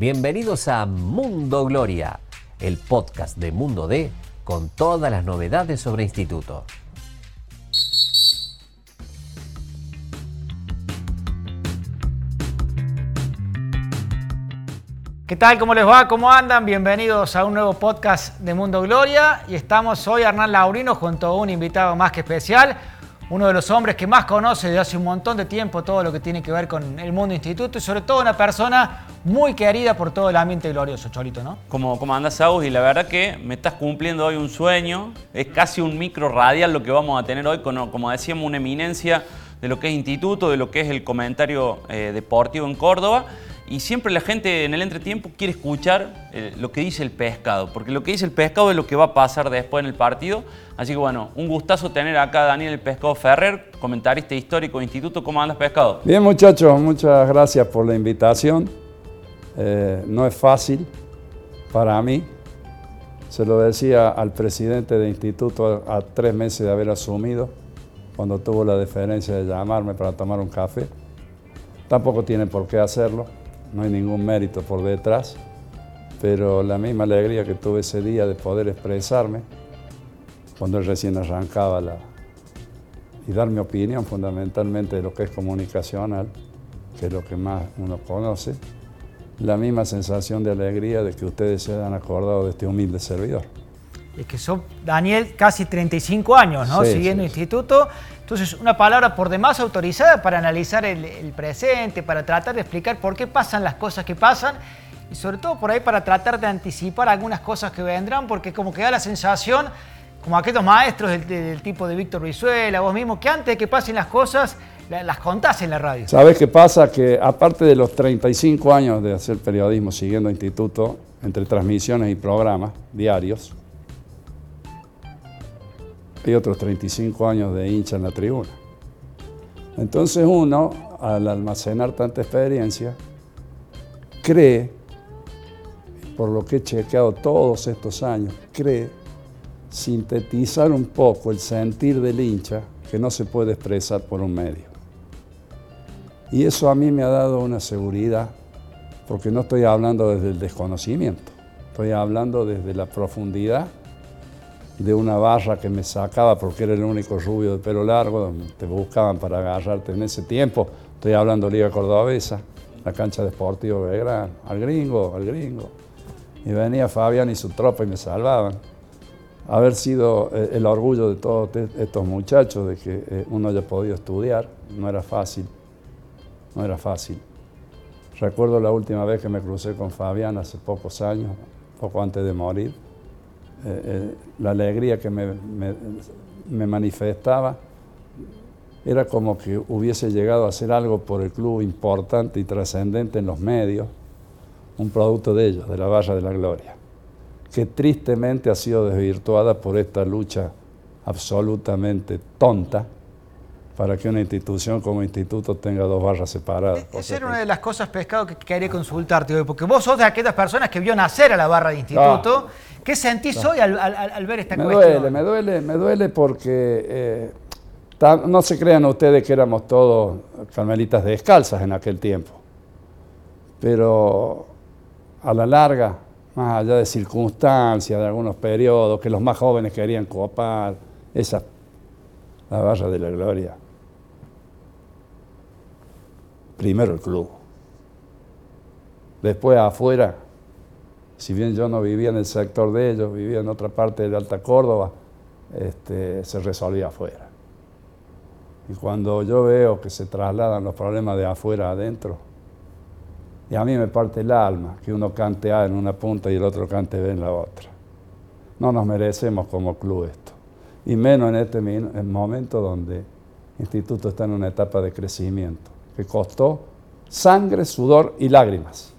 Bienvenidos a Mundo Gloria, el podcast de Mundo D con todas las novedades sobre instituto. ¿Qué tal? ¿Cómo les va? ¿Cómo andan? Bienvenidos a un nuevo podcast de Mundo Gloria. Y estamos hoy Hernán Laurino junto a un invitado más que especial, uno de los hombres que más conoce desde hace un montón de tiempo todo lo que tiene que ver con el mundo instituto y sobre todo una persona muy querida por todo el ambiente glorioso, Cholito, ¿no? Como, como andas, y la verdad que me estás cumpliendo hoy un sueño. Es casi un micro radial lo que vamos a tener hoy, como decíamos, una eminencia de lo que es instituto, de lo que es el comentario eh, deportivo en Córdoba. Y siempre la gente en el entretiempo quiere escuchar eh, lo que dice el pescado, porque lo que dice el pescado es lo que va a pasar después en el partido. Así que bueno, un gustazo tener acá a Daniel el Pescado Ferrer, comentarista histórico de Instituto. ¿Cómo andas, Pescado? Bien, muchachos, muchas gracias por la invitación. Eh, no es fácil para mí. Se lo decía al presidente de Instituto a, a tres meses de haber asumido, cuando tuvo la deferencia de llamarme para tomar un café. Tampoco tiene por qué hacerlo no hay ningún mérito por detrás, pero la misma alegría que tuve ese día de poder expresarme, cuando él recién arrancaba la, y dar mi opinión fundamentalmente de lo que es comunicacional, que es lo que más uno conoce, la misma sensación de alegría de que ustedes se hayan acordado de este humilde servidor. Es que son, Daniel, casi 35 años, ¿no? Siguiendo instituto. Entonces, una palabra por demás autorizada para analizar el, presente, para tratar de explicar por qué pasan las cosas que pasan y sobre todo por ahí para tratar de anticipar algunas cosas que vendrán, porque como que da la sensación, como aquellos maestros del, tipo de Víctor Vizuela, vos mismo, que antes de que pasen las cosas, las contás en la radio. ¿Sabes qué pasa? Que aparte de los 35 años de hacer periodismo siguiendo instituto, entre transmisiones y programas diarios, hay otros 35 años de hincha en la tribuna. Entonces uno, al almacenar tanta experiencia, cree, por lo que he chequeado todos estos años, cree sintetizar un poco el sentir del hincha que no se puede expresar por un medio. Y eso a mí me ha dado una seguridad, porque no estoy hablando desde el desconocimiento, estoy hablando desde la profundidad de una barra que me sacaba porque era el único rubio de pelo largo, te buscaban para agarrarte en ese tiempo. Estoy hablando Liga Cordobesa, la cancha de Sportivo Belgrano, al gringo, al gringo. Y venía Fabián y su tropa y me salvaban. Haber sido eh, el orgullo de todos estos muchachos de que eh, uno haya podido estudiar, no era fácil, no era fácil. Recuerdo la última vez que me crucé con Fabián hace pocos años, poco antes de morir eh, eh, la alegría que me, manifestaba era como que hubiese llegado a hacer algo por el club importante y trascendente en los medios, un producto de ellos, de la Barra de la Gloria, que tristemente ha sido desvirtuada por esta lucha absolutamente tonta para que una institución como instituto tenga dos barras separadas. Esa era una de las cosas, Pescado, que quería consultarte hoy, porque vos sos de aquellas personas que vio nacer a la barra de instituto. ¿Qué sentís hoy al, ver esta me cuestión? Duele, me duele, me duele porque eh, no se crean ustedes que éramos todos carmelitas descalzas en aquel tiempo. Pero a la larga, más allá de circunstancias, de algunos periodos, que los más jóvenes querían copar, esa, la barra de la gloria primero el club. Después afuera, si bien yo no vivía en el sector de ellos, vivía en otra parte de Alta Córdoba, este, se resolvía afuera. Y cuando yo veo que se trasladan los problemas de afuera adentro, y a mí me parte el alma que uno cante A en una punta y el otro cante B en la otra. No nos merecemos como club esto. Y menos en este momento donde el instituto está en una etapa de crecimiento que costó sangre, sudor y lágrimas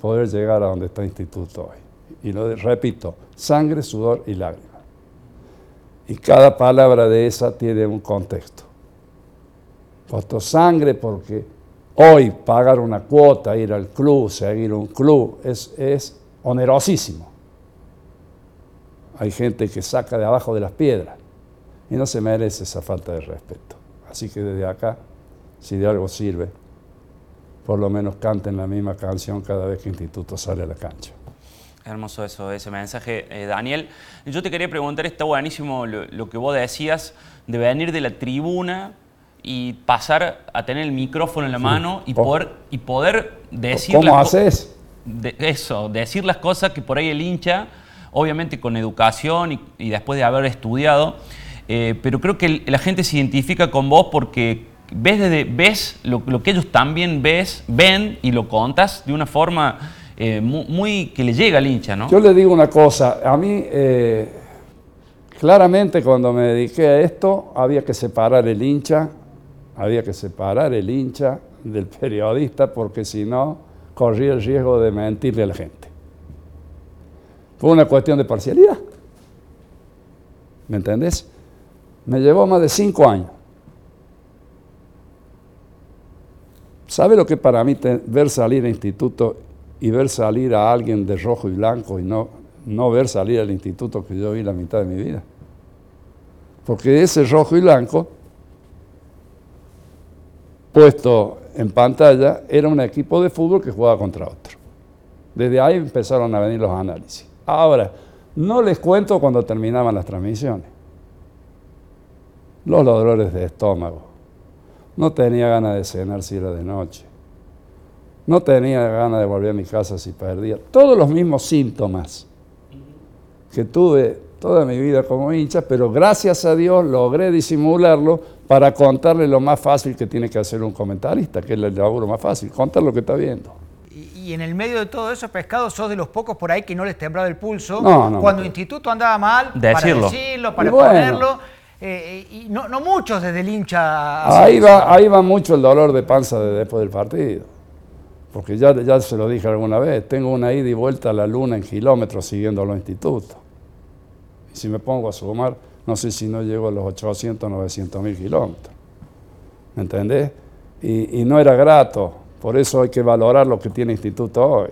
poder llegar a donde está el instituto hoy. Y lo repito, sangre, sudor y lágrimas. Y cada palabra de esa tiene un contexto. Costó sangre porque hoy pagar una cuota, ir al club, seguir un club, es, es onerosísimo. Hay gente que saca de abajo de las piedras y no se merece esa falta de respeto. Así que desde acá si de algo sirve, por lo menos canten la misma canción cada vez que Instituto sale a la cancha. Hermoso eso, ese mensaje, eh, Daniel. Yo te quería preguntar, está buenísimo lo, que vos decías de venir de la tribuna y pasar a tener el micrófono en la mano y poder, y poder decir... ¿Cómo haces? eso, decir las cosas que por ahí el hincha, obviamente con educación y, después de haber estudiado, eh, pero creo que la gente se identifica con vos porque ves, desde, ves lo, que ellos también ves, ven y lo contas de una forma eh, muy, que le llega al hincha, ¿no? Yo le digo una cosa, a mí eh, claramente cuando me dediqué a esto había que separar el hincha, había que separar el hincha del periodista porque si no corría el riesgo de mentirle a la gente. Fue una cuestión de parcialidad. ¿Me entendés? Me llevó más de cinco años. ¿Sabe lo que para mí ver salir al instituto y ver salir a alguien de rojo y blanco y no, no ver salir al instituto que yo vi la mitad de mi vida. Porque ese rojo y blanco, puesto en pantalla, era un equipo de fútbol que jugaba contra otro. Desde ahí empezaron a venir los análisis. Ahora, no les cuento cuando terminaban las transmisiones. Los dolores de estómago. No tenía ganas de cenar si era de noche no tenía ganas de volver a mi casa si perdía. Todos los mismos síntomas que tuve toda mi vida como hincha, pero gracias a Dios logré disimularlo para contarle lo más fácil que tiene que hacer un comentarista, que es el laburo más fácil, contar lo que está viendo. Y, en el medio de todo eso, Pescado, sos de los pocos por ahí que no les temblaba el pulso. Cuando el instituto andaba mal, decirlo. para decirlo, para ponerlo. Eh, y no, muchos desde el hincha. Ahí va, ahí va mucho el dolor de panza de después del partido porque ya, ya se lo dije alguna vez, tengo una ida y vuelta a la luna en kilómetros siguiendo a los institutos. Y si me pongo a sumar, no sé si no llego a los 800, 900 mil kilómetros. ¿Me entendés? Y, y, no era grato, por eso hay que valorar lo que tiene instituto hoy.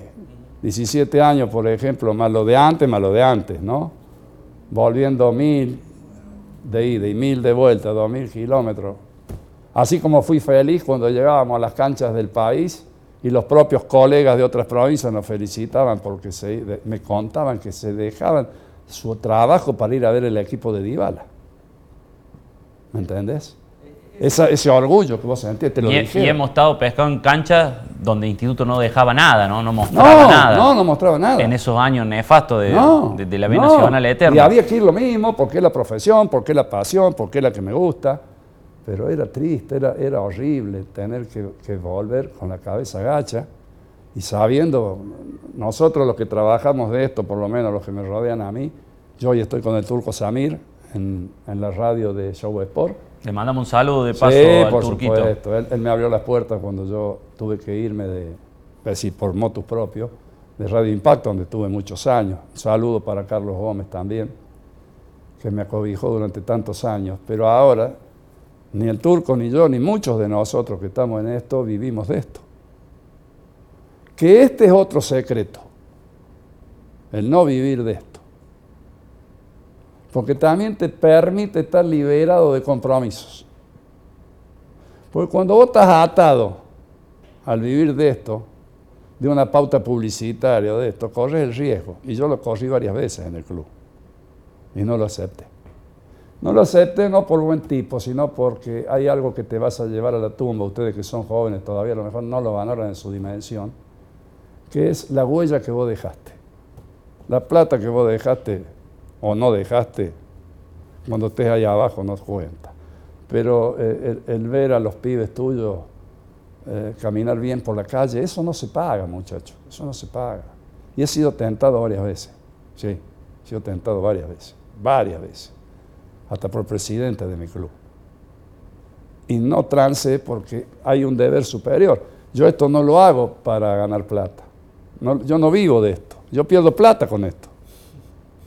17 años, por ejemplo, más lo de antes, más lo de antes, ¿no? Volviendo mil de ida y mil de vuelta, dos mil kilómetros. Así como fui feliz cuando llegábamos a las canchas del país y los propios colegas de otras provincias nos felicitaban porque se, me contaban que se dejaban su trabajo para ir a ver el equipo de Dybala. ¿Me entendés? Ese orgullo que vos sentís, te lo y, y hemos estado pescando en canchas donde el instituto no dejaba nada, ¿no? No mostraba nada. No, no mostraba nada. En esos años nefastos de, de, la B Nacional Eterna. Y había que ir lo mismo, porque es la profesión, porque es la pasión, porque es la que me gusta pero era triste, era, era horrible tener que, volver con la cabeza gacha y sabiendo, nosotros los que trabajamos de esto, por lo menos los que me rodean a mí, yo hoy estoy con el turco Samir en, la radio de Show Sport. Le mandamos un saludo de paso sí, al por turquito. Supuesto. Él, me abrió las puertas cuando yo tuve que irme de, decir, pues por motus propio, de Radio Impacto, donde estuve muchos años. Un saludo para Carlos Gómez también, que me acobijó durante tantos años. Pero ahora ni el turco, ni yo, ni muchos de nosotros que estamos en esto vivimos de esto. Que este es otro secreto, el no vivir de esto. Porque también te permite estar liberado de compromisos. Porque cuando vos estás atado al vivir de esto, de una pauta publicitaria de esto, corres el riesgo. Y yo lo corrí varias veces en el club. Y no lo acepté. No lo acepte no por buen tipo, sino porque hay algo que te vas a llevar a la tumba, ustedes que son jóvenes todavía a lo mejor no lo valoran en su dimensión, que es la huella que vos dejaste. La plata que vos dejaste o no dejaste, cuando estés allá abajo no cuenta. Pero eh, el, ver a los pibes tuyos eh, caminar bien por la calle, eso no se paga, muchachos, eso no se paga. Y he sido tentado varias veces, sí, he sido tentado varias veces, varias veces hasta por presidente de mi club. Y no trance porque hay un deber superior. Yo esto no lo hago para ganar plata. yo no vivo de esto. Yo pierdo plata con esto.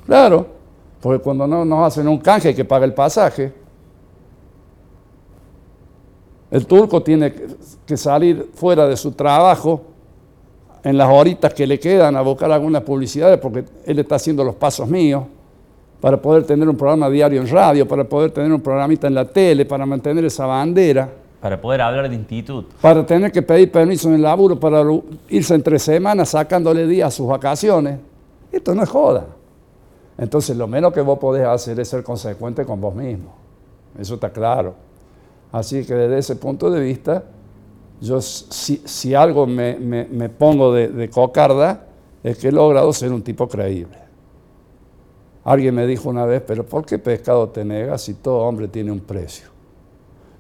Claro, porque cuando no nos hacen un canje hay que pagar el pasaje. El turco tiene que salir fuera de su trabajo en las horitas que le quedan a buscar algunas publicidades porque él está haciendo los pasos míos para poder tener un programa diario en radio, para poder tener un programita en la tele, para mantener esa bandera. Para poder hablar de instituto. Para tener que pedir permiso en el laburo para irse entre semanas sacándole días a sus vacaciones. Esto no es joda. Entonces lo menos que vos podés hacer es ser consecuente con vos mismo. Eso está claro. Así que desde ese punto de vista, yo si, algo me, pongo de, cocarda, es que he logrado ser un tipo creíble. Alguien me dijo una vez, pero ¿por qué pescado te negas si todo hombre tiene un precio?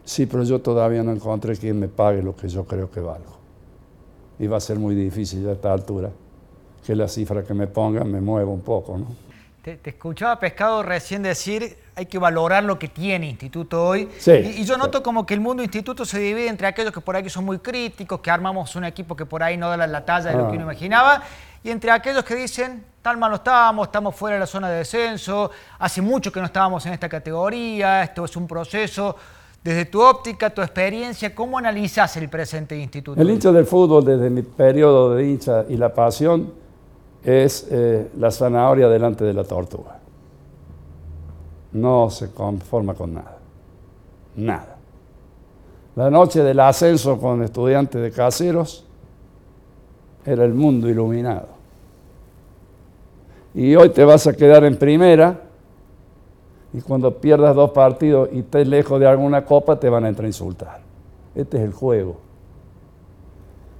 Sí, pero yo todavía no encontré quien me pague lo que yo creo que valgo. Y va a ser muy difícil a esta altura que la cifra que me pongan me mueva un poco, ¿no? Te, escuchaba Pescado recién decir, hay que valorar lo que tiene Instituto hoy. Sí, y, yo noto como que el mundo Instituto se divide entre aquellos que por ahí son muy críticos, que armamos un equipo que por ahí no da la, talla de lo que uno ah. imaginaba, y entre aquellos que dicen, tal mal no estamos, estamos fuera de la zona de descenso, hace mucho que no estábamos en esta categoría, esto es un proceso. Desde tu óptica, tu experiencia, ¿cómo analizas el presente instituto? El hincha del fútbol, desde mi periodo de hincha y la pasión, es eh, la zanahoria delante de la tortuga. No se conforma con nada. Nada. La noche del ascenso con estudiantes de caseros era el mundo iluminado y hoy te vas a quedar en primera y cuando pierdas dos partidos y estés lejos de alguna copa te van a entrar a insultar. Este es el juego.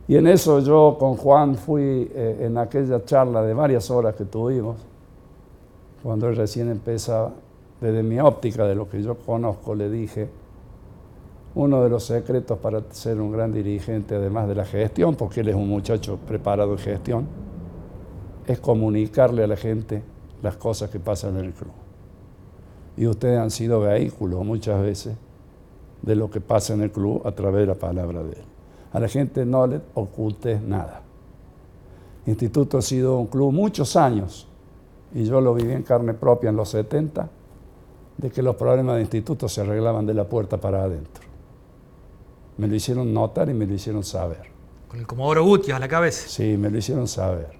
Y en eso yo con Juan fui eh, en aquella charla de varias horas que tuvimos, cuando él recién empezaba, desde mi óptica, de lo que yo conozco, le dije, uno de los secretos para ser un gran dirigente, además de la gestión, porque él es un muchacho preparado en gestión, es comunicarle a la gente las cosas que pasan en el club. Y ustedes han sido vehículos muchas veces de lo que pasa en el club a través de la palabra de él. A la gente no le oculte nada. Instituto ha sido un club muchos años, y yo lo viví en carne propia en los 70, de que los problemas de instituto se arreglaban de la puerta para adentro. Me lo hicieron notar y me lo hicieron saber. Con el Comodoro Gutiérrez a la cabeza. Sí, me lo hicieron saber.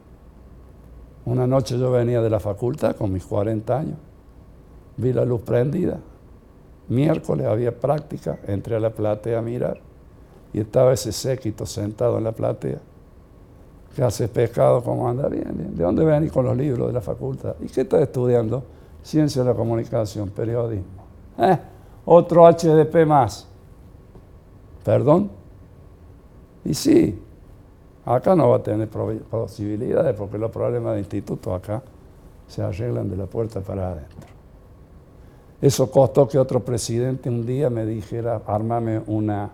Una noche yo venía de la facultad con mis 40 años, vi la luz prendida, miércoles había práctica, entré a la platea a mirar y estaba ese séquito sentado en la platea. ¿Qué haces pescado? ¿Cómo anda? Bien, bien. ¿De dónde venís con los libros de la facultad? ¿Y qué estás estudiando? Ciencia de la comunicación, periodismo. Eh, otro HDP más. ¿Perdón? Y sí, Acá no va a tener posibilidades porque los problemas de instituto acá se arreglan de la puerta para adentro. Eso costó que otro presidente un día me dijera, armame una,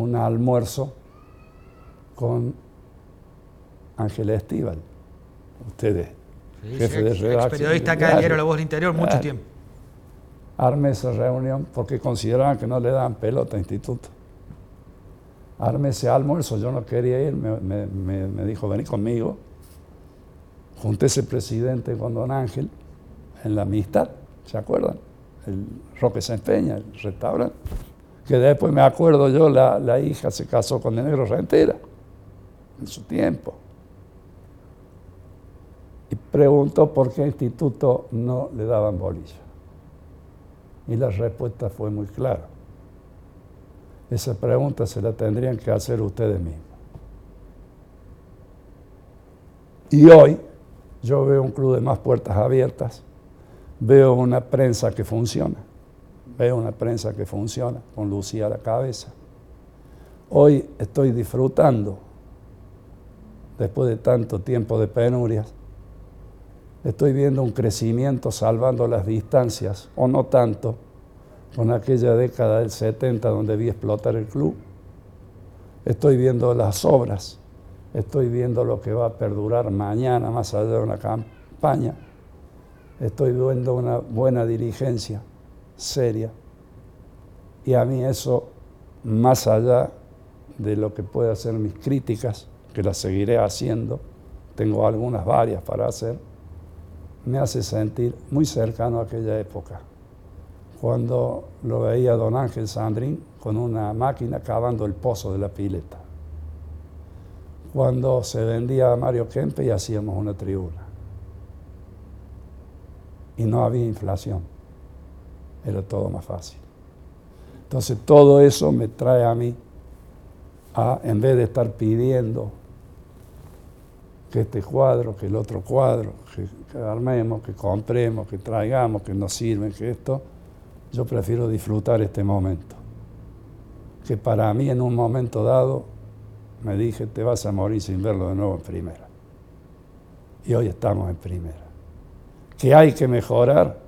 un almuerzo con Ángel Estíbal. Ustedes, jefe de redacción. periodista acá en La Voz del Interior, mucho tiempo. Armé esa reunión porque consideraban que no le daban pelota a instituto arme ese almuerzo, yo no quería ir, me, dijo, vení conmigo. Junté ese presidente con don Ángel en la amistad, ¿se acuerdan? El Roque se empeña, el restaurante. Que después me acuerdo yo, la, la hija se casó con el negro Rentera, en su tiempo. Y preguntó por qué instituto no le daban bolilla. Y la respuesta fue muy clara esa pregunta se la tendrían que hacer ustedes mismos. Y hoy yo veo un club de más puertas abiertas, veo una prensa que funciona, veo una prensa que funciona, con Lucía a la cabeza. Hoy estoy disfrutando, después de tanto tiempo de penurias, estoy viendo un crecimiento salvando las distancias, o no tanto, con aquella década del 70 donde vi explotar el club. Estoy viendo las obras, estoy viendo lo que va a perdurar mañana más allá de una campaña. Estoy viendo una buena dirigencia, seria. Y a mí eso, más allá de lo que pueda ser mis críticas, que las seguiré haciendo, tengo algunas varias para hacer, me hace sentir muy cercano a aquella época cuando lo veía don Ángel Sandrín con una máquina cavando el pozo de la pileta. Cuando se vendía a Mario Kempe y hacíamos una tribuna. Y no había inflación. Era todo más fácil. Entonces todo eso me trae a mí a, en vez de estar pidiendo que este cuadro, que el otro cuadro, que, armemos, que compremos, que traigamos, que nos sirven, que esto, yo prefiero disfrutar este momento. Que para mí en un momento dado me dije, te vas a morir sin verlo de nuevo en primera. Y hoy estamos en primera. Que hay que mejorar,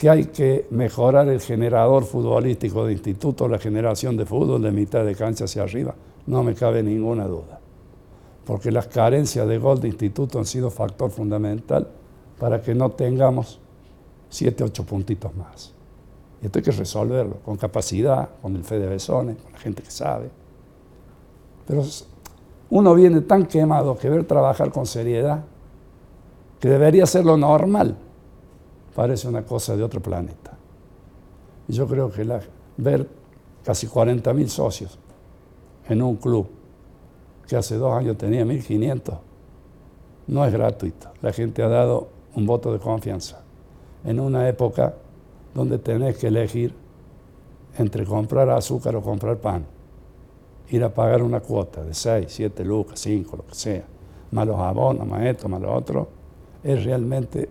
que hay que mejorar el generador futbolístico de instituto, la generación de fútbol de mitad de cancha hacia arriba, no me cabe ninguna duda porque las carencias de gol de instituto han sido factor fundamental para que no tengamos siete, ocho puntitos más. Y esto hay que resolverlo con capacidad, con el fe de Besones, con la gente que sabe. Pero uno viene tan quemado que ver trabajar con seriedad, que debería ser lo normal, parece una cosa de otro planeta. Y yo creo que ver casi 40.000 socios en un club que hace dos años tenía 1.500, no es gratuito. La gente ha dado un voto de confianza en una época donde tenés que elegir entre comprar azúcar o comprar pan, ir a pagar una cuota de 6, 7 lucas, 5, lo que sea, más los abonos, más esto, más lo otro, es realmente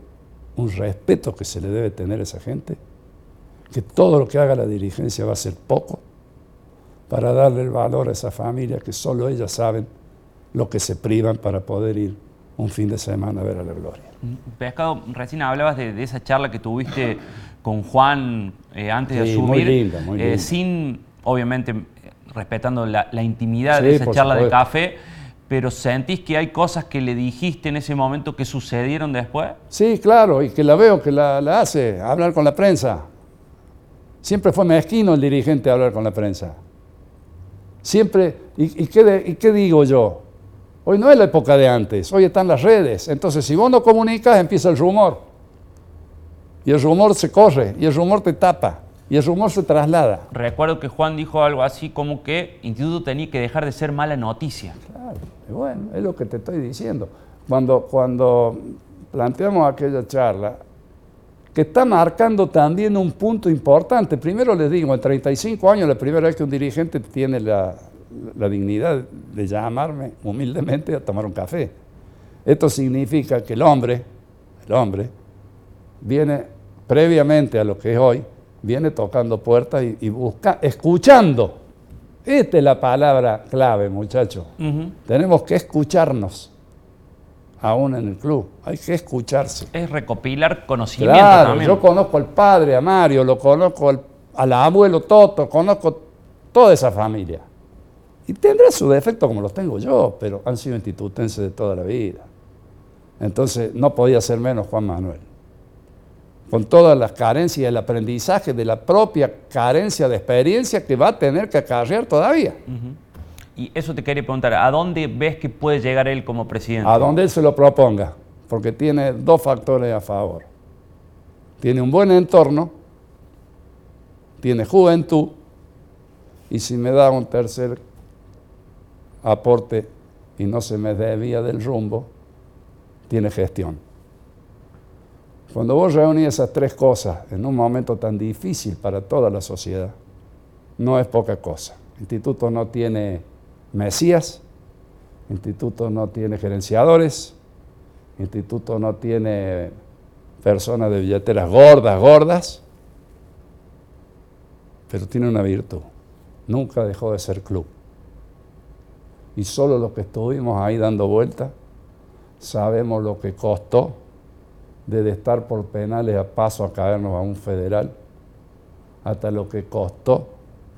un respeto que se le debe tener a esa gente, que todo lo que haga la dirigencia va a ser poco para darle el valor a esa familia que solo ellas saben lo que se privan para poder ir un fin de semana a ver a la gloria. Pescado, recién hablabas de, esa charla que tuviste con Juan eh, antes de asumir, muy linda, muy eh, sin, obviamente, respetando la, intimidad de esa charla de café, pero ¿sentís que hay cosas que le dijiste en ese momento que sucedieron después? Sí, claro, y que la veo que la, la hace, hablar con la prensa. Siempre fue mezquino el dirigente hablar con la prensa. Siempre, ¿y, qué digo yo? Hoy no es la época de antes, hoy están las redes. Entonces, si vos no comunicas, empieza el rumor. Y el rumor se corre, y el rumor te tapa, y el rumor se traslada. Recuerdo que Juan dijo algo así como que Instituto tenía que dejar de ser mala noticia. Claro, bueno, es lo que te estoy diciendo. Cuando, cuando planteamos aquella charla, que está marcando también un punto importante. Primero les digo, en 35 años, la primera vez que un dirigente tiene la, dignidad de llamarme humildemente a tomar un café. Esto significa que el hombre, el hombre, viene previamente a lo que es hoy, viene tocando puertas y, busca, escuchando. Esta es la palabra clave, muchachos. Tenemos que escucharnos aún en el club. Hay que escucharse. Es recopilar conocimiento claro, Yo conozco al padre, a Mario, lo conozco al, abuelo Toto, conozco toda esa familia. Y tendrá su defecto como los tengo yo, pero han sido institutenses de toda la vida. Entonces no podía ser menos Juan Manuel. Con todas las carencias del aprendizaje, de la propia carencia de experiencia que va a tener que acarrear todavía. Y eso te quería preguntar, ¿a dónde ves que puede llegar él como presidente? A donde él se lo proponga, porque tiene dos factores a favor. Tiene un buen entorno, tiene juventud, y si me da un tercer aporte y no se me desvía del rumbo, tiene gestión. Cuando vos reunís esas tres cosas en un momento tan difícil para toda la sociedad, no es poca cosa. El instituto no tiene Mesías, instituto no tiene gerenciadores, instituto no tiene personas de billeteras gordas, gordas, pero tiene una virtud, nunca dejó de ser club. Y solo los que estuvimos ahí dando vueltas sabemos lo que costó de estar por penales a paso a caernos a un federal, hasta lo que costó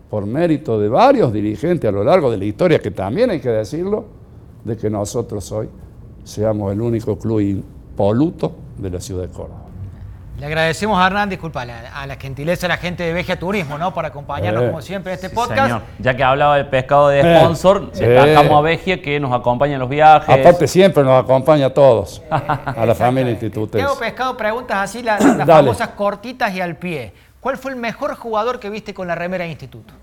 por mérito de varios dirigentes a lo largo de la historia, que también hay que decirlo, de que nosotros hoy seamos el único club impoluto de la ciudad de Córdoba. Le agradecemos a Hernán, disculpa, a la, gentileza de la gente de Vegia Turismo, ¿no? Por acompañarnos, eh. como siempre, en este podcast. Señor. Ya que hablaba del pescado de eh. sponsor, eh. destacamos a Vegia que nos acompaña en los viajes. Aparte, siempre nos acompaña a todos, a la familia Instituto. Tengo pescado preguntas así, las, las famosas cortitas y al pie. ¿Cuál fue el mejor jugador que viste con la remera de instituto?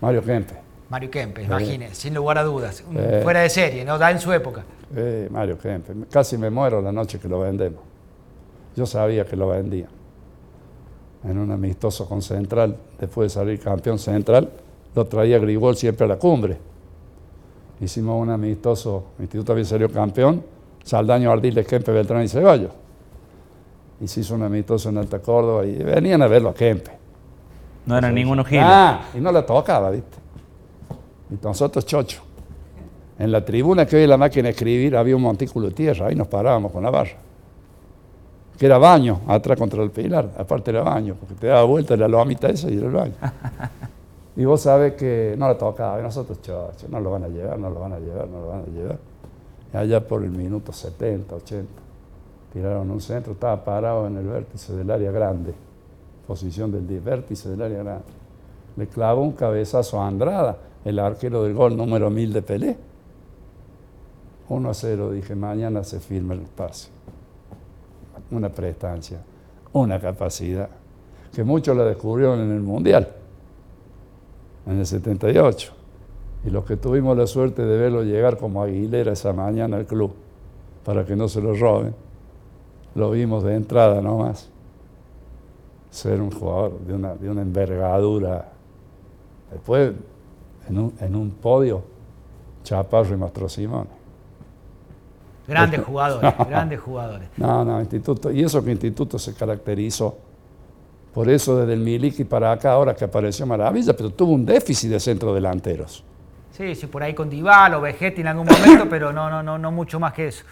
Mario Kempe. Mario Kempe, imagínese, sin lugar a dudas. Fuera de serie, ¿no? Da en su época. Mario Kempe. Casi me muero la noche que lo vendemos. Yo sabía que lo vendían. en un amistoso con Central, después de salir campeón Central, lo traía Grigol siempre a la cumbre. Hicimos un amistoso, el Instituto había salido campeón, Saldaño, Ardiles, Kempe, Beltrán y Ceballos. Y se hizo un amistoso en Alta Córdoba y venían a verlo a Kempe. No eran ninguno giles. Ah, y no la tocaba, ¿viste? Y nosotros chocho. En la tribuna que hoy la máquina de escribir había un montículo de tierra, ahí nos parábamos con la barra. Que era baño, atrás contra el pilar, aparte era baño, porque te daba vuelta la lomita esa y era el baño. y vos sabés que no la tocaba, y nosotros chocho, no lo van a llevar, no lo van a llevar, no lo van a llevar. Y allá por el minuto 70, 80, tiraron un centro, estaba parado en el vértice del área grande, posición del vértice del área grande. Le clavó un cabezazo a Andrada, el arquero del gol número 1000 de Pelé. 1 a 0, dije, mañana se firma el pase. Una prestancia, una capacidad, que muchos la descubrieron en el Mundial, en el 78. Y los que tuvimos la suerte de verlo llegar como Aguilera esa mañana al club, para que no se lo roben, lo vimos de entrada nomás. Ser un jugador de una, de una envergadura. Después, en un, en un podio, Chaparro y Mastro Simón. Grandes jugadores, grandes jugadores. No, no, Instituto. Y eso que Instituto se caracterizó. Por eso desde el Miliki para acá, ahora que apareció Maravilla, pero tuvo un déficit de centrodelanteros. Sí, sí, por ahí con Dival o Vegetti en algún momento, pero no, no, no, no mucho más que eso.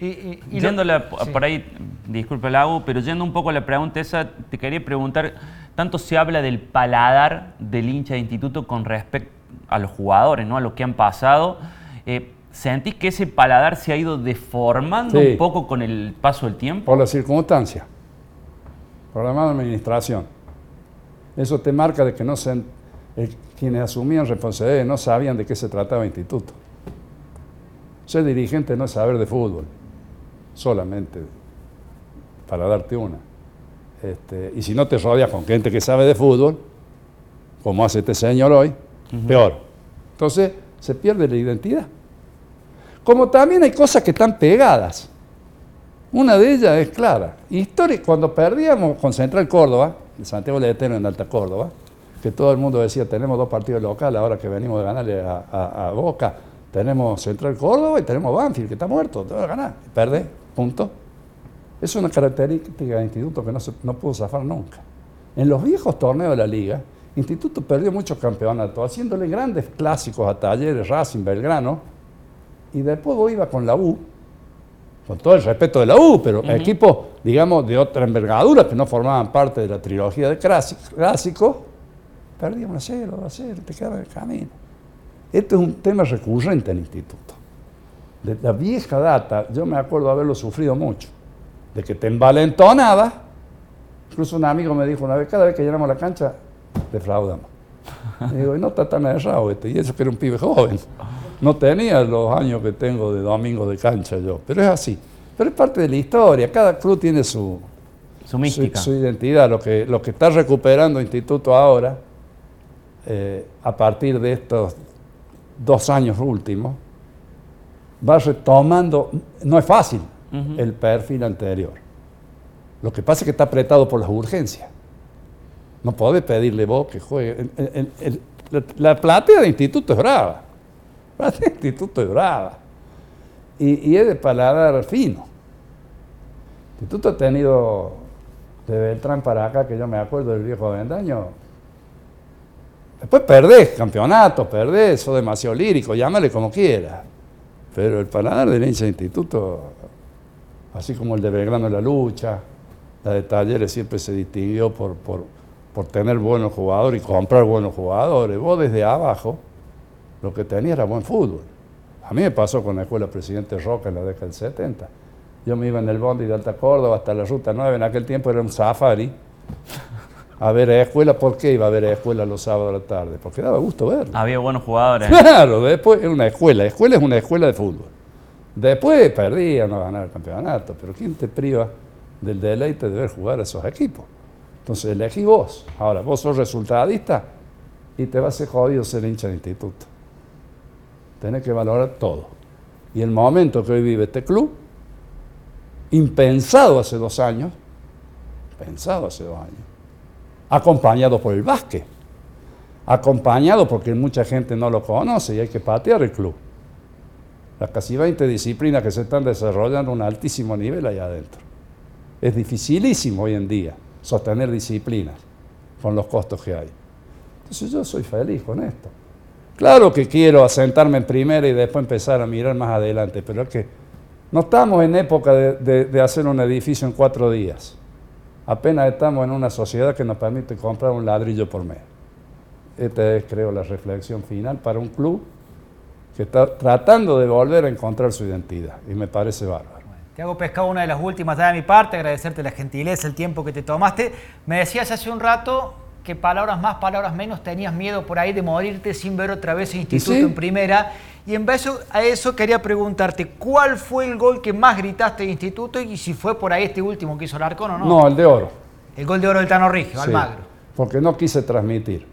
Y, y, y Yéndole por ahí, disculpe Lago, pero yendo un poco a la pregunta esa, te quería preguntar, tanto se habla del paladar del hincha de instituto con respecto a los jugadores, ¿no? a lo que han pasado. Eh, ¿Sentís que ese paladar se ha ido deformando Sí. un poco con el paso del tiempo? Por la circunstancia. Por la mala administración. Eso te marca de que no se, eh, quienes asumían responsabilidades no sabían de qué se trataba el instituto. Ser dirigente no es saber de fútbol, solamente para darte una. Este, y si no te rodeas con gente que sabe de fútbol, como hace este señor hoy, peor. Entonces se pierde la identidad. Como también hay cosas que están pegadas. Una de ellas es clara. Historia, cuando perdíamos con Central Córdoba, en Santiago del Estero en Alta Córdoba, que todo el mundo decía, tenemos dos partidos locales, ahora que venimos de ganarle a, a- Boca, tenemos Central Córdoba y tenemos Banfield, que está muerto, te ganar. Perde, punto. Es una característica del instituto que no, no pudo zafar nunca. En los viejos torneos de la liga, Instituto perdió muchos campeonatos, haciéndole grandes clásicos a Talleres, Racing, Belgrano, y después vos ibas con la U, con todo el respeto de la U, pero equipos, digamos, de otra envergadura que no formaban parte de la trilogía de clásico, clásico, perdíamos a cero, a cero, te quedabas en el camino. Este es un tema recurrente en el instituto. De la vieja data, yo me acuerdo haberlo sufrido mucho, de que te envalentonaba. Incluso un amigo me dijo una vez, cada vez que llenamos la cancha, defraudamos. Y digo, y no está tan errado este, y eso que era un pibe joven. No tenía los años que tengo de domingo de cancha yo, pero es así. Pero es parte de la historia, cada club tiene su, Su mística. su, su identidad. Lo que, lo que está recuperando Instituto ahora, eh, a partir de estos dos años últimos, va retomando, no es fácil, el perfil anterior. Lo que pasa es que está apretado por las urgencias. No podés pedirle vos que juegue. El- el- el- la, la platea de instituto es brava. De instituto brava. Y, y es de paladar fino. El instituto ha tenido de Beltrán para acá, que yo me acuerdo del viejo Avendaño. Después perdés campeonato, perdés, sos demasiado lírico, llámale como quieras. Pero el paladar del hincha instituto, así como el de Belgrano en la lucha, la de Talleres siempre se distinguió por, por, por tener buenos jugadores y comprar buenos jugadores. Vos desde abajo, lo que tenías era buen fútbol. A mí me pasó con la escuela Presidente Roca en la década del 70. Yo me iba en el bondi de Alta Córdoba hasta la Ruta 9, en aquel tiempo era un safari, a ver a escuela. ¿Por qué iba a ver a escuela los sábados a la tarde? Porque daba gusto verlo. Había buenos jugadores. Claro, después era una escuela. Escuela es una escuela de fútbol. Después perdía, no ganaba el campeonato, pero ¿quién te priva del deleite de ver jugar a esos equipos? Entonces elegí vos. Ahora, vos sos resultadista y te va a ser jodido ser hincha de instituto. Tenés que valorar todo. Y el momento que hoy vive este club, impensado hace dos años, pensado hace dos años, acompañado por el básquet, acompañado porque mucha gente no lo conoce y hay que patear el club. Las casi 20 disciplinas que se están desarrollando a un altísimo nivel allá adentro. Es dificilísimo hoy en día sostener disciplinas con los costos que hay. Entonces yo soy feliz con esto. Claro que quiero asentarme en primera y después empezar a mirar más adelante, pero es que no estamos en época de, hacer un edificio en cuatro días. Apenas estamos en una sociedad que nos permite comprar un ladrillo por mes. Esta es, creo, la reflexión final para un club que está tratando de volver a encontrar su identidad y me parece bárbaro. Te hago pescado una de las últimas de mi parte, agradecerte la gentileza, el tiempo que te tomaste. Me decías hace un rato que palabras más, palabras menos, tenías miedo por ahí de morirte sin ver otra vez el instituto en primera. Y en vez a eso quería preguntarte, ¿cuál fue el gol que más gritaste de instituto y si fue por ahí este último que hizo el Arcón o no? No, el de oro. El gol de oro del Tano Rigio, Almagro. Porque no quise transmitir.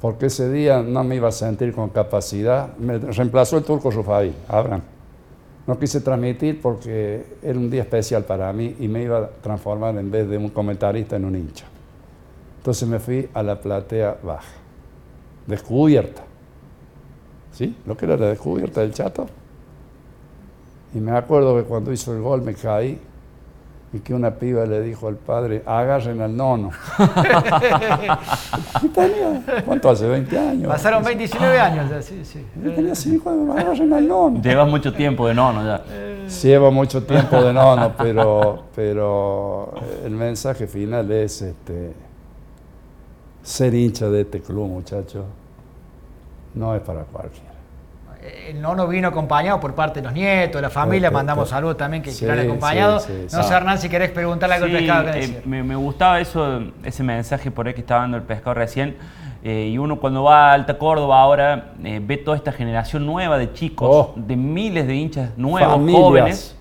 Porque ese día no me iba a sentir con capacidad. Me reemplazó el turco Rufaí, Abraham. No quise transmitir porque era un día especial para mí y me iba a transformar en vez de un comentarista en un hincha. Entonces me fui a la platea baja, descubierta. ¿Sí? Lo que era la descubierta del chato. Y me acuerdo que cuando hizo el gol me caí y que una piba le dijo al padre, agarren al nono. ¿Cuánto hace? 20 años. Pasaron 29 años ya, sí, sí. tenía 5 años, agarren al nono. Lleva mucho tiempo de nono ya. Lleva mucho tiempo de nono, pero, pero el mensaje final es este, ser hincha de este club, muchachos, no es para cualquiera. El nono vino acompañado por parte de los nietos, de la familia, mandamos saludos también que, sí, han acompañado. no sé, Hernán, si querés preguntarle algo al pescado. Eh, me, gustaba eso, ese mensaje por ahí que estaba dando el pescado recién. Eh, y uno cuando va a Alta Córdoba ahora eh, ve toda esta generación nueva de chicos, oh. de miles de hinchas nuevos, jóvenes.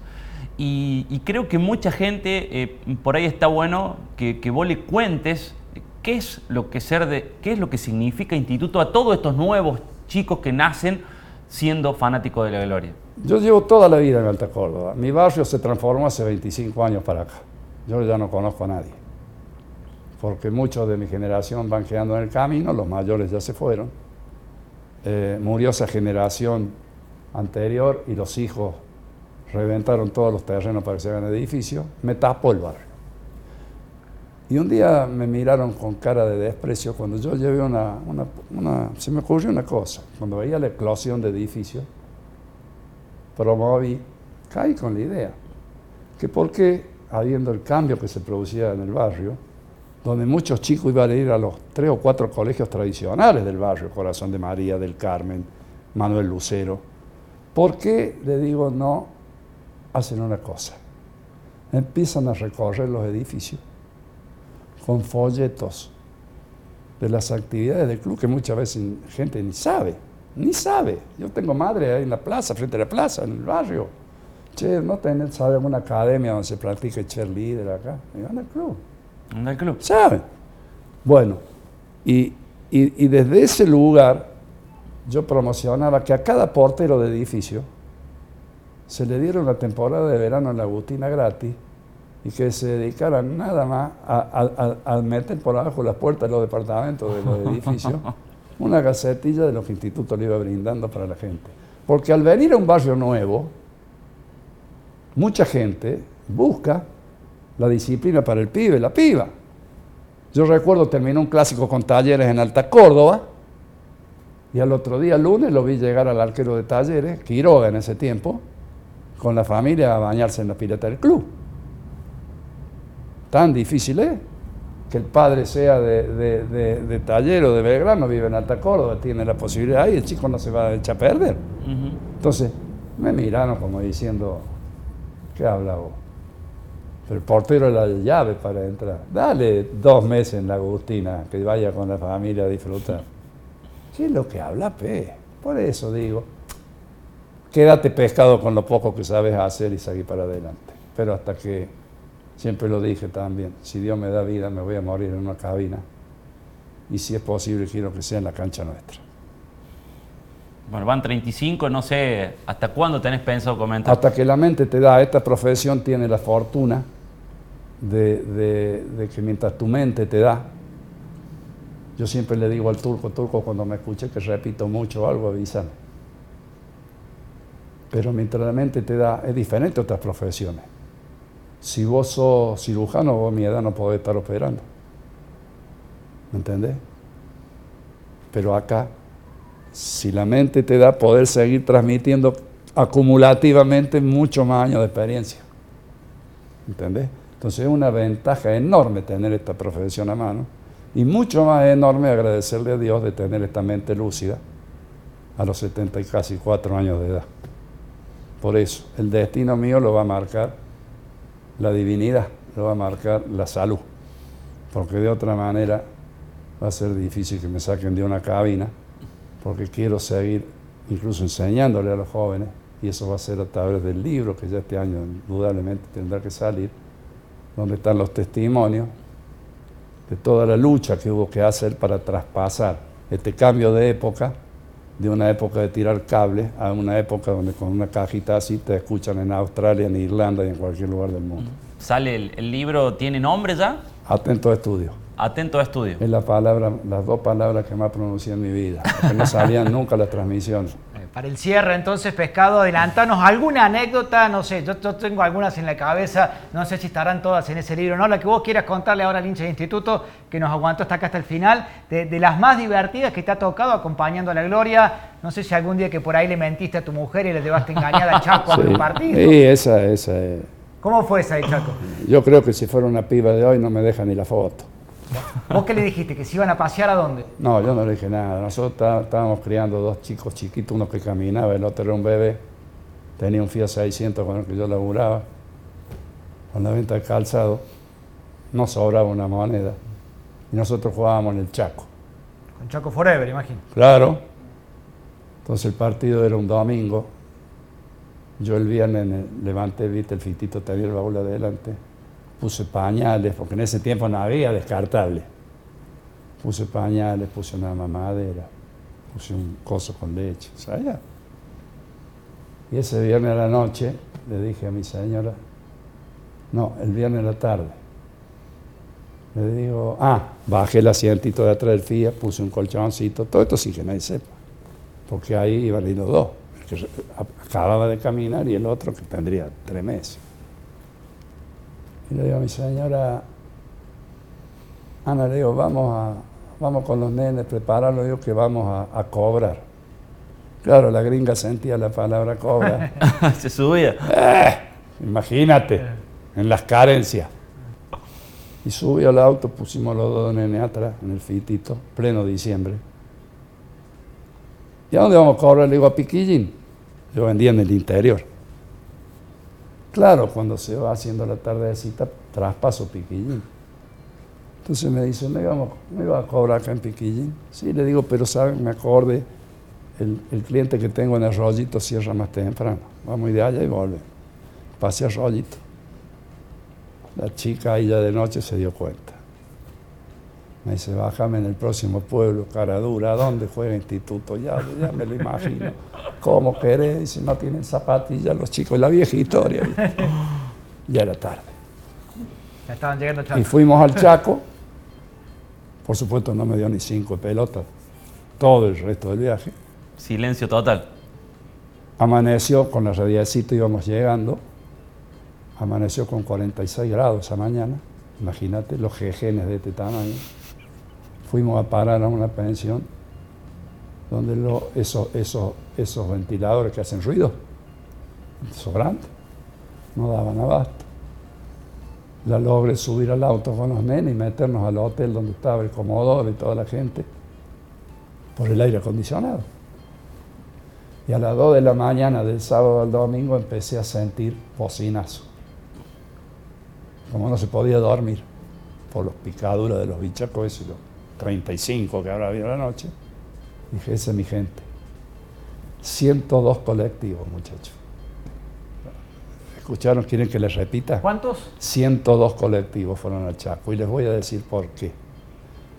Y, creo que mucha gente, por ahí está bueno que, que vos le cuentes ¿Qué es lo que ser de, qué es lo que significa instituto a todos estos nuevos chicos que nacen siendo fanáticos de la gloria? Yo llevo toda la vida en Alta Córdoba. Mi barrio se transformó hace 25 años para acá. Yo ya no conozco a nadie. Porque muchos de mi generación van quedando en el camino, los mayores ya se fueron. Eh, murió esa generación anterior y los hijos reventaron todos los terrenos para que se hagan edificios. Me tapó. Y un día me miraron con cara de desprecio cuando yo llevé una, una, se me ocurrió una cosa, cuando veía la eclosión de edificios, promoví, caí con la idea, que por qué, habiendo el cambio que se producía en el barrio, donde muchos chicos iban a ir a los tres o cuatro colegios tradicionales del barrio, Corazón de María, del Carmen, Manuel Lucero, ¿por qué, le digo, no hacen una cosa? Empiezan a recorrer los edificios con folletos de las actividades del club que muchas veces gente ni sabe, ni sabe. Yo tengo madre ahí en la plaza, frente a la plaza, en el barrio. Che, ¿no tenés, sabe alguna academia donde se practique cheerleader acá? Y van al club. ¿Dónde al club? ¿Saben? Bueno, y, y desde ese lugar yo promocionaba que a cada portero de edificio se le diera una temporada de verano en la Agustina gratis y que se dedicaran nada más a, meter por abajo las puertas de los departamentos de los edificios una gacetilla de lo que el instituto le iba brindando para la gente. Porque al venir a un barrio nuevo, mucha gente busca la disciplina para el pibe, la piba. Yo recuerdo, terminó un clásico con talleres en Alta Córdoba, y al otro día, lunes, lo vi llegar al arquero de talleres, Quiroga en ese tiempo, con la familia a bañarse en la pileta del club. Tan difícil es que el padre sea de, de, de, taller o de Belgrano, vive en Alta Córdoba, tiene la posibilidad y el chico no se va a echar a perder. Entonces, me miraron como diciendo, ¿qué habla vos? Pero el portero la llave para entrar. Dale dos meses en la Agustina, que vaya con la familia a disfrutar. ¿Qué es lo que habla, P? Por eso digo, quédate pescado con lo poco que sabes hacer y seguir para adelante. Pero hasta que Siempre lo dije también, si Dios me da vida me voy a morir en una cabina y si es posible quiero que sea en la cancha nuestra. Bueno, van 35, no sé hasta cuándo tenés pensado comentar. Hasta que la mente te da, esta profesión tiene la fortuna de, que mientras tu mente te da, Yo siempre le digo al turco, turco, cuando me escuche que repito mucho algo, avísame. Pero mientras la mente te da, es diferente a otras profesiones. Si vos sos cirujano, vos a mi edad no podés estar operando. ¿Me entendés? Pero acá, si la mente te da poder seguir transmitiendo acumulativamente muchos más años de experiencia. ¿Entendés? Entonces es una ventaja enorme tener esta profesión a mano y mucho más enorme agradecerle a Dios de tener esta mente lúcida a los 70 y casi 4 años de edad. Por eso, el destino mío lo va a marcar la divinidad, lo va a marcar la salud, porque de otra manera va a ser difícil que me saquen de una cabina, porque quiero seguir incluso enseñándole a los jóvenes, y eso va a ser a través del libro, que ya este año indudablemente tendrá que salir, donde están los testimonios de toda la lucha que hubo que hacer para traspasar este cambio de época, de una época de tirar cables a una época donde con una cajita así te escuchan en Australia, en Irlanda y en cualquier lugar del mundo. ¿Sale el, libro, tiene nombre ya? Atento a estudio. Atento a estudio. Es la palabra, las dos palabras que más pronuncié en mi vida, que no salían nunca las transmisiones. Para el cierre, entonces, Pescado, adelantanos alguna anécdota, no sé, yo, tengo algunas en la cabeza, no sé si estarán todas en ese libro, ¿no? La que vos quieras contarle ahora al hincha de instituto, que nos aguantó hasta acá hasta el final, de, las más divertidas que te ha tocado acompañando a la Gloria. No sé si algún día que por ahí le mentiste a tu mujer y le llevaste engañada a Chaco a un partido. Sí, esa, esa. ¿Cómo fue esa de Chaco? Yo creo que si fuera una piba de hoy no me deja ni la foto. ¿Vos qué le dijiste? ¿Que se iban a pasear a dónde? No, yo no le dije nada. Nosotros estábamos criando dos chicos chiquitos, uno que caminaba, el otro era un bebé. Tenía un Fiat 600 con el que yo laburaba. Con la venta de calzado, no sobraba una moneda. Y nosotros jugábamos en el Chaco. Con Chaco Forever, imagino. Claro. Entonces el partido era un domingo. Yo el viernes levanté, viste, el fitito tenía el baúl adelante puse pañales, porque en ese tiempo no había descartable. Puse pañales, puse una mamadera, puse un coso con leche, ya. Y ese viernes a la noche le dije a mi señora, no, el viernes a la tarde. Le digo, ah, bajé el asientito de atrás del FIA, puse un colchoncito, todo esto sí que nadie sepa, porque ahí iban los dos, el que acababa de caminar y el otro que tendría tres meses. Y le digo a mi señora, Ana, le digo, vamos, a, vamos con los nenes, prepararlo, digo que vamos a, cobrar. Claro, la gringa sentía la palabra cobra. Se subía. Eh, imagínate, en las carencias. Y subió al auto, pusimos los dos nenes atrás, en el fitito, pleno diciembre. ¿Y a dónde vamos a cobrar? Le digo, a Piquillín. Yo vendía en el interior. Claro, cuando se va haciendo la tardecita, traspaso Piquillín. Entonces me dice, ¿me iba, a cobrar acá en Piquillín? Sí, le digo, pero saben, me acorde, el, cliente que tengo en el rollito cierra más temprano. Vamos de allá y vuelve. Pase al rollito. La chica ahí ya de noche se dio cuenta. Me dice, bájame en el próximo pueblo, cara dura, ¿dónde juega instituto? Ya, ya me lo imagino. ¿Cómo querés? Si no tienen zapatillas los chicos, la vieja historia. Ya era tarde. Ya estaban llegando Chaco. Y fuimos al Chaco. Por supuesto no me dio ni cinco pelotas todo el resto del viaje. Silencio total. Amaneció con la radiacita, íbamos llegando. Amaneció con 46 grados esa mañana. Imagínate los jejenes de este tamaño fuimos a parar a una pensión donde esos, esos ventiladores que hacen ruido, sobrantes, no daban abasto. La logré subir al auto con los nenes y meternos al hotel donde estaba el comodoro y toda la gente por el aire acondicionado. Y a las 2 de la mañana del sábado al domingo empecé a sentir bocinazo. Como no se podía dormir por los picaduras de los bichacos los 35 que habrá habido la noche, dije, esa es mi gente. 102 colectivos, muchachos. ¿Escucharon? ¿Quieren que les repita? ¿Cuántos? 102 colectivos fueron al Chaco y les voy a decir por qué.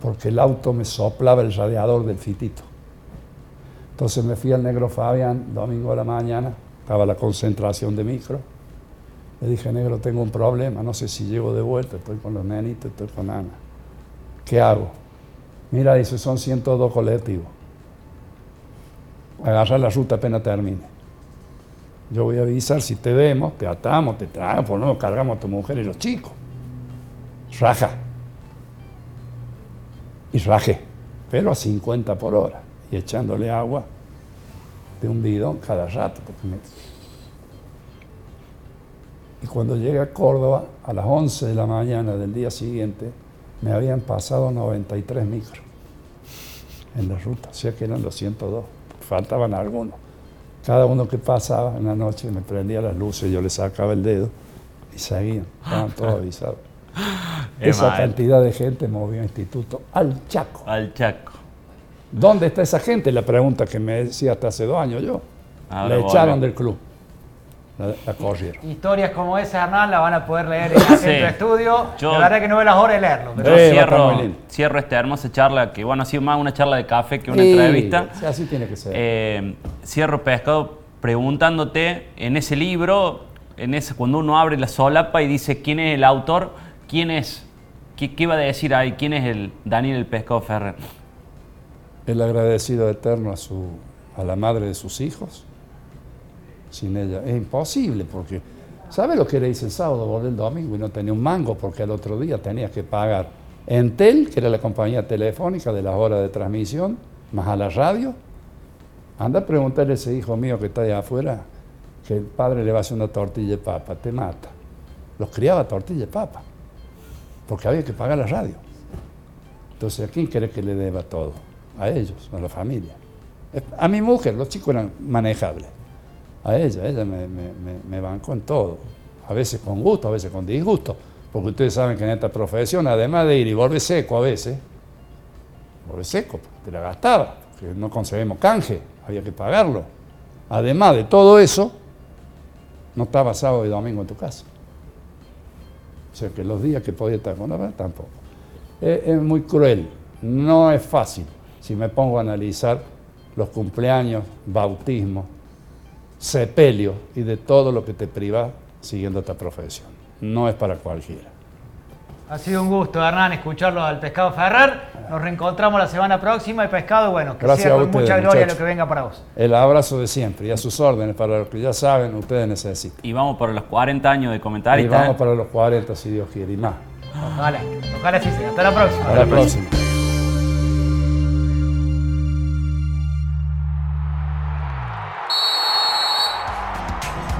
Porque el auto me soplaba el radiador del fitito. Entonces me fui al negro Fabián, domingo a la mañana, estaba la concentración de micro. Le dije, negro, tengo un problema, no sé si llego de vuelta, estoy con los nenitos, estoy con Ana. ¿Qué hago? Mira, dice, son 102 colectivos. Agarra la ruta apenas termine. Yo voy a avisar, si te vemos, te atamos, te traemos, no cargamos a tu mujer y los chicos. Raja. Y raje, pero a 50 por hora. Y echándole agua de un bidón cada rato. Y cuando llegué a Córdoba, a las 11 de la mañana del día siguiente, me habían pasado 93 micros en la ruta, o sea que eran los 102, faltaban algunos. Cada uno que pasaba en la noche me prendía las luces, yo le sacaba el dedo y seguían, estaban todos avisados. Esa cantidad de gente movió el instituto al Chaco. Al Chaco. ¿Dónde está esa gente? La pregunta que me decía hasta hace dos años yo. Le echaron del club. La, corrieron. Historias como esa, Hernán, la van a poder leer en, tu estudio. Yo, la verdad que no ve las horas de leerlo. Yo cierro, cierro, esta hermosa charla, que bueno, ha sido más una charla de café que una entrevista. Así tiene que ser. Eh, cierro pescado preguntándote en ese libro, en ese, cuando uno abre la solapa y dice quién es el autor, quién es, qué, qué va a decir ahí, quién es el Daniel el Pescado Ferrer. El agradecido eterno a, su, a la madre de sus hijos sin ella. Es imposible porque, ¿sabe lo que era irse el sábado, volver el domingo y no tenía un mango porque el otro día tenías que pagar Entel, que era la compañía telefónica de las horas de transmisión, más a la radio? Anda a preguntarle a ese hijo mío que está allá afuera que el padre le va a hacer una tortilla de papa, te mata. Los criaba tortilla de papa, porque había que pagar la radio. Entonces, ¿a quién quiere que le deba todo? A ellos, a la familia. A mi mujer, los chicos eran manejables a ella. Ella me, me, me, bancó en todo. A veces con gusto, a veces con disgusto. Porque ustedes saben que en esta profesión, además de ir y volver seco a veces, volver seco, te la gastaba, porque no conseguimos canje, había que pagarlo. Además de todo eso, no estaba sábado y domingo en tu casa. O sea que los días que podía estar con la tampoco. es muy cruel, no es fácil si me pongo a analizar los cumpleaños, bautismos, sepelio y de todo lo que te priva siguiendo esta profesión. No es para cualquiera. Ha sido un gusto, Hernán, escucharlo al Pescado Ferrer. Nos reencontramos la semana próxima y Pescado, bueno, que sea con mucha gloria lo que venga para vos. El abrazo de siempre y a sus órdenes, para los que ya saben, ustedes necesitan. Y vamos para los 40 años de comentarios. Y vamos para los 40, si Dios quiere, y más. Ojalá, ojalá sí sea. Hasta la próxima. Hasta la próxima.